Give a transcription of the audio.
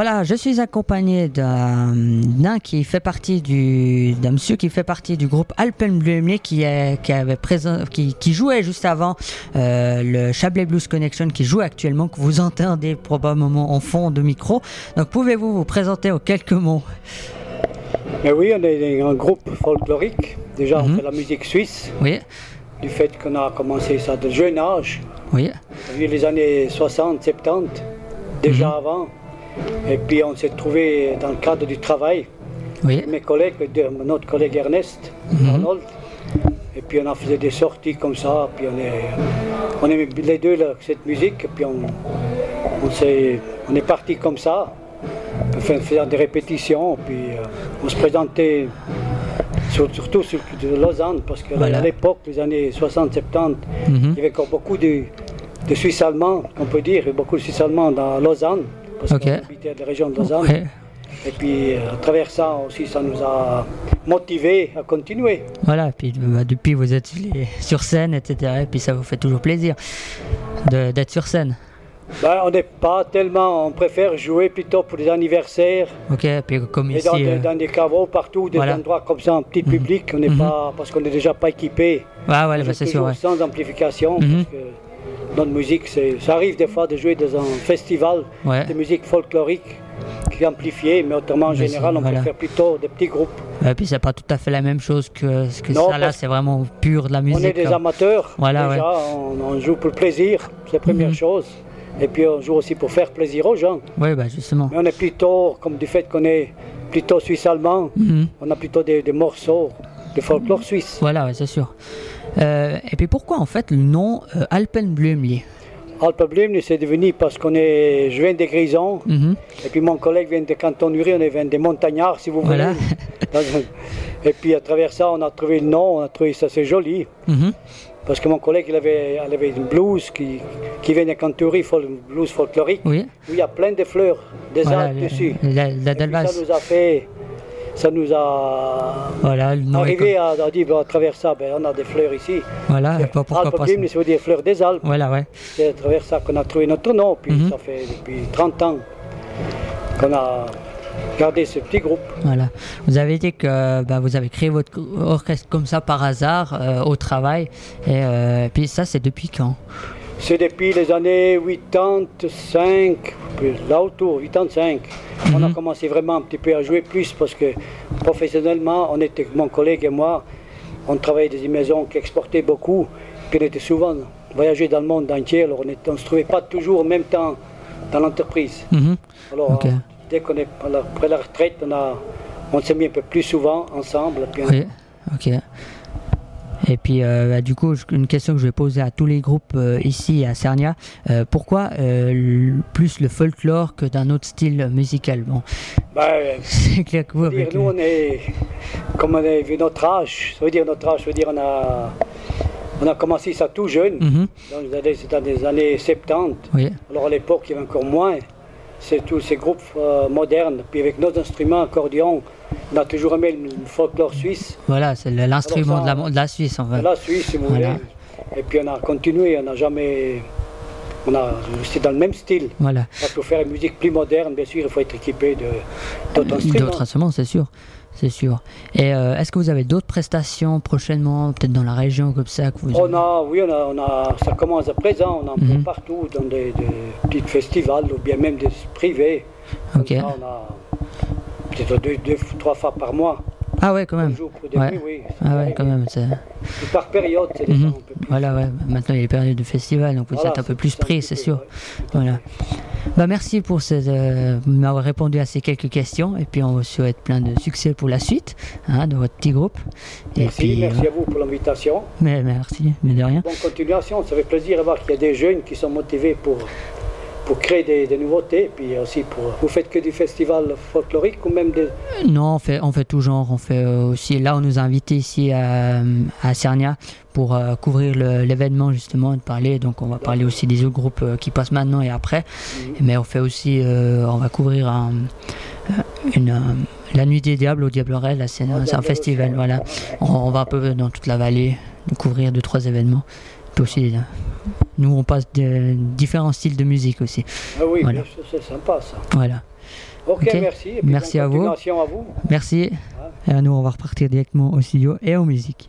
Voilà, je suis accompagné d'un qui fait partie du d'un monsieur qui fait partie du groupe Alpenblumli qui est qui avait présent qui, qui jouait juste avant euh, le Chablais Blues Connection qui joue actuellement que vous entendez probablement en fond de micro. Donc pouvez-vous vous présenter en quelques mots? Mais oui, on est un groupe folklorique. Déjà, on Mhm. fait la musique suisse. Oui, Du fait qu'on a commencé ça de jeune âge, oui, depuis les années 60, 70, déjà avant. Et puis on s'est trouvé dans le cadre du travail, oui, mes collègues, notre collègue Ernest Mhm. Arnold. Et puis on a fait des sorties comme ça, puis on est, on aimait les deux là, cette musique, et puis on, on, s'est- on est parti comme ça, on fait- faisant des répétitions, puis euh, on se présentait sur- surtout sur de Lausanne, parce qu'à Voilà. l'époque, les années 60-70, Mhm. il y avait encore beaucoup de, de Suisses allemands, on peut dire, et beaucoup de Suisses allemands dans Lausanne, parce Ok. qu'on habitait la région de Lausanne. Et puis euh, à travers ça aussi, ça nous a motivés à continuer. Voilà, puis bah, depuis vous êtes sur scène, etc. Et puis ça vous fait toujours plaisir d'être sur scène. Ben, on n'est pas tellement, on préfère jouer plutôt pour des anniversaires Ok, puis comme et ici. dans, des- euh, dans des caveaux partout, des voilà. endroits comme ça en petit public. On n'est Mhm. pas parce qu'on n'est déjà pas équipé. Ah ouais, bah, c'est sûr. ouais. sans amplification Mhm. parce que notre musique, c'est, ça arrive des fois de jouer dans un festival Ouais. de musique folklorique qui est amplifié, mais autrement en Mais général, on voilà. préfère plutôt des petits groupes. Et puis c'est pas tout à fait la même chose que ce que Non, ça là, c'est vraiment pur de la musique. on est des quoi. amateurs. Voilà, déjà, on, on joue pour le plaisir, c'est la première Mhm. chose. Et puis on joue aussi pour faire plaisir aux gens. Ouais, bah justement. Mais on est plutôt, comme du fait qu'on est plutôt suisse-allemand, Mhm. on a plutôt des, des morceaux de folklore suisse. Voilà, ouais, c'est sûr. Euh, et puis pourquoi en fait le nom euh, Alpenblümli c'est devenu parce qu'on est, je viens des Grisons, Mhm. et puis mon collègue vient de Canton Uri, on est vient des montagnards, si vous voulez. Voilà. Et puis à travers ça, on a trouvé le nom, on a trouvé ça c'est joli. Mhm. Parce que mon collègue, il avait, il avait une blouse qui, qui vient de Canton Uri, une blouse folklorique, Oui, où il y a plein de fleurs, des voilà, arbres dessus. la, la Et puis ça nous a fait, ça nous a Voilà, arrivé à, à dire, à travers ça, ben, on a des fleurs ici. Voilà, pas- pourquoi pas. Alpenblum, ça veut dire fleurs des Alpes. Voilà, ouais. C'est à travers ça qu'on a trouvé notre nom. Puis Mhm. ça fait depuis 30 ans qu'on a gardé ce petit groupe. Voilà. Vous avez dit que bah, vous avez créé votre orchestre comme ça par hasard euh, au travail. Et euh, puis ça, c'est depuis quand? C'est depuis les années 85, puis là autour, 85. On a Mhm. commencé vraiment un petit peu à jouer plus parce que professionnellement, on était, mon collègue et moi, on travaillait dans des maisons qui exportaient beaucoup. Puis on était souvent voyager dans le monde entier. Alors on ne se trouvait pas toujours en même temps dans l'entreprise. Mhm. Alors, euh, dès qu'on est après la retraite, on, a, on s'est mis un peu plus souvent ensemble. Puis on- Oui, ok. Et puis, euh, bah, du coup, une question que je vais poser à tous les groupes euh, ici à Cernia. euh, pourquoi plus le folklore que d'un autre style musical? Bon, Ben, c'est clair que vous, dire, avec nous, on est, comme on est vu notre âge, ça veut dire notre âge, ça veut dire on a, on a commencé ça tout jeune, années- c'est dans les années 70. Oui, Alors à l'époque, il y avait encore moins. C'est tous ces groupes euh, modernes. Puis avec nos instruments, accordéon, on a toujours aimé le folklore suisse. voilà, c'est l'instrument de la, de la Suisse, en fait. La Suisse, si vous Voilà. voulez. Et puis on a continué, on n'a jamais. On a, c'est dans le même style. Voilà. Pour faire une musique plus moderne, bien sûr, il faut être équipé de, d'autres instruments. D'autres instruments, c'est sûr. C'est sûr. Et euh, est-ce que vous avez d'autres prestations prochainement, peut-être dans la région comme ça que vous... On a, oui, on a, on a, ça commence à présent, on en fait partout, dans des, des petits festivals ou bien même des privés. Comme Ok. ça, on a peut-être deux, deux, trois fois par mois. Ah ouais, quand même. Des Ouais. oui. Ah ouais, quand même. c'est- par période, c'est Mhm. Voilà, ouais. Maintenant, il y a les périodes de festival, donc vous Voilà, êtes un peu plus pris, c'est sûr. ouais. Voilà. Bah, merci pour euh, m'avoir répondu à ces quelques questions. Et puis, on vous souhaite plein de succès pour la suite hein, de votre petit groupe. Et Merci, puis, merci euh, à vous pour l'invitation. mais merci, mais de rien. Bonne continuation, ça fait plaisir de voir qu'il y a des jeunes qui sont motivés pour, pour créer des, des nouveautés. Puis aussi, pour, vous faites que du festival folklorique ou même des. Non, on fait, on fait tout genre. On fait euh, aussi. Là, on nous a invités ici à, à Cernia pour euh, couvrir l'événement justement, de parler. Donc, on va parler aussi des autres groupes euh, qui passent maintenant et après. Mais on fait aussi, euh, on va couvrir un- euh, une, euh, la nuit des diables au Diableret. Là, c'est un, festival. Voilà. On, on va un peu dans toute la vallée, couvrir deux trois événements. Puis aussi euh, nous on passe de différents styles de musique aussi. Ah oui, Voilà. c'est sympa ça. Voilà. Ok, merci. Et puis Merci à vous. continuation à vous. Merci. Et nous on va repartir directement au studio et aux musiques.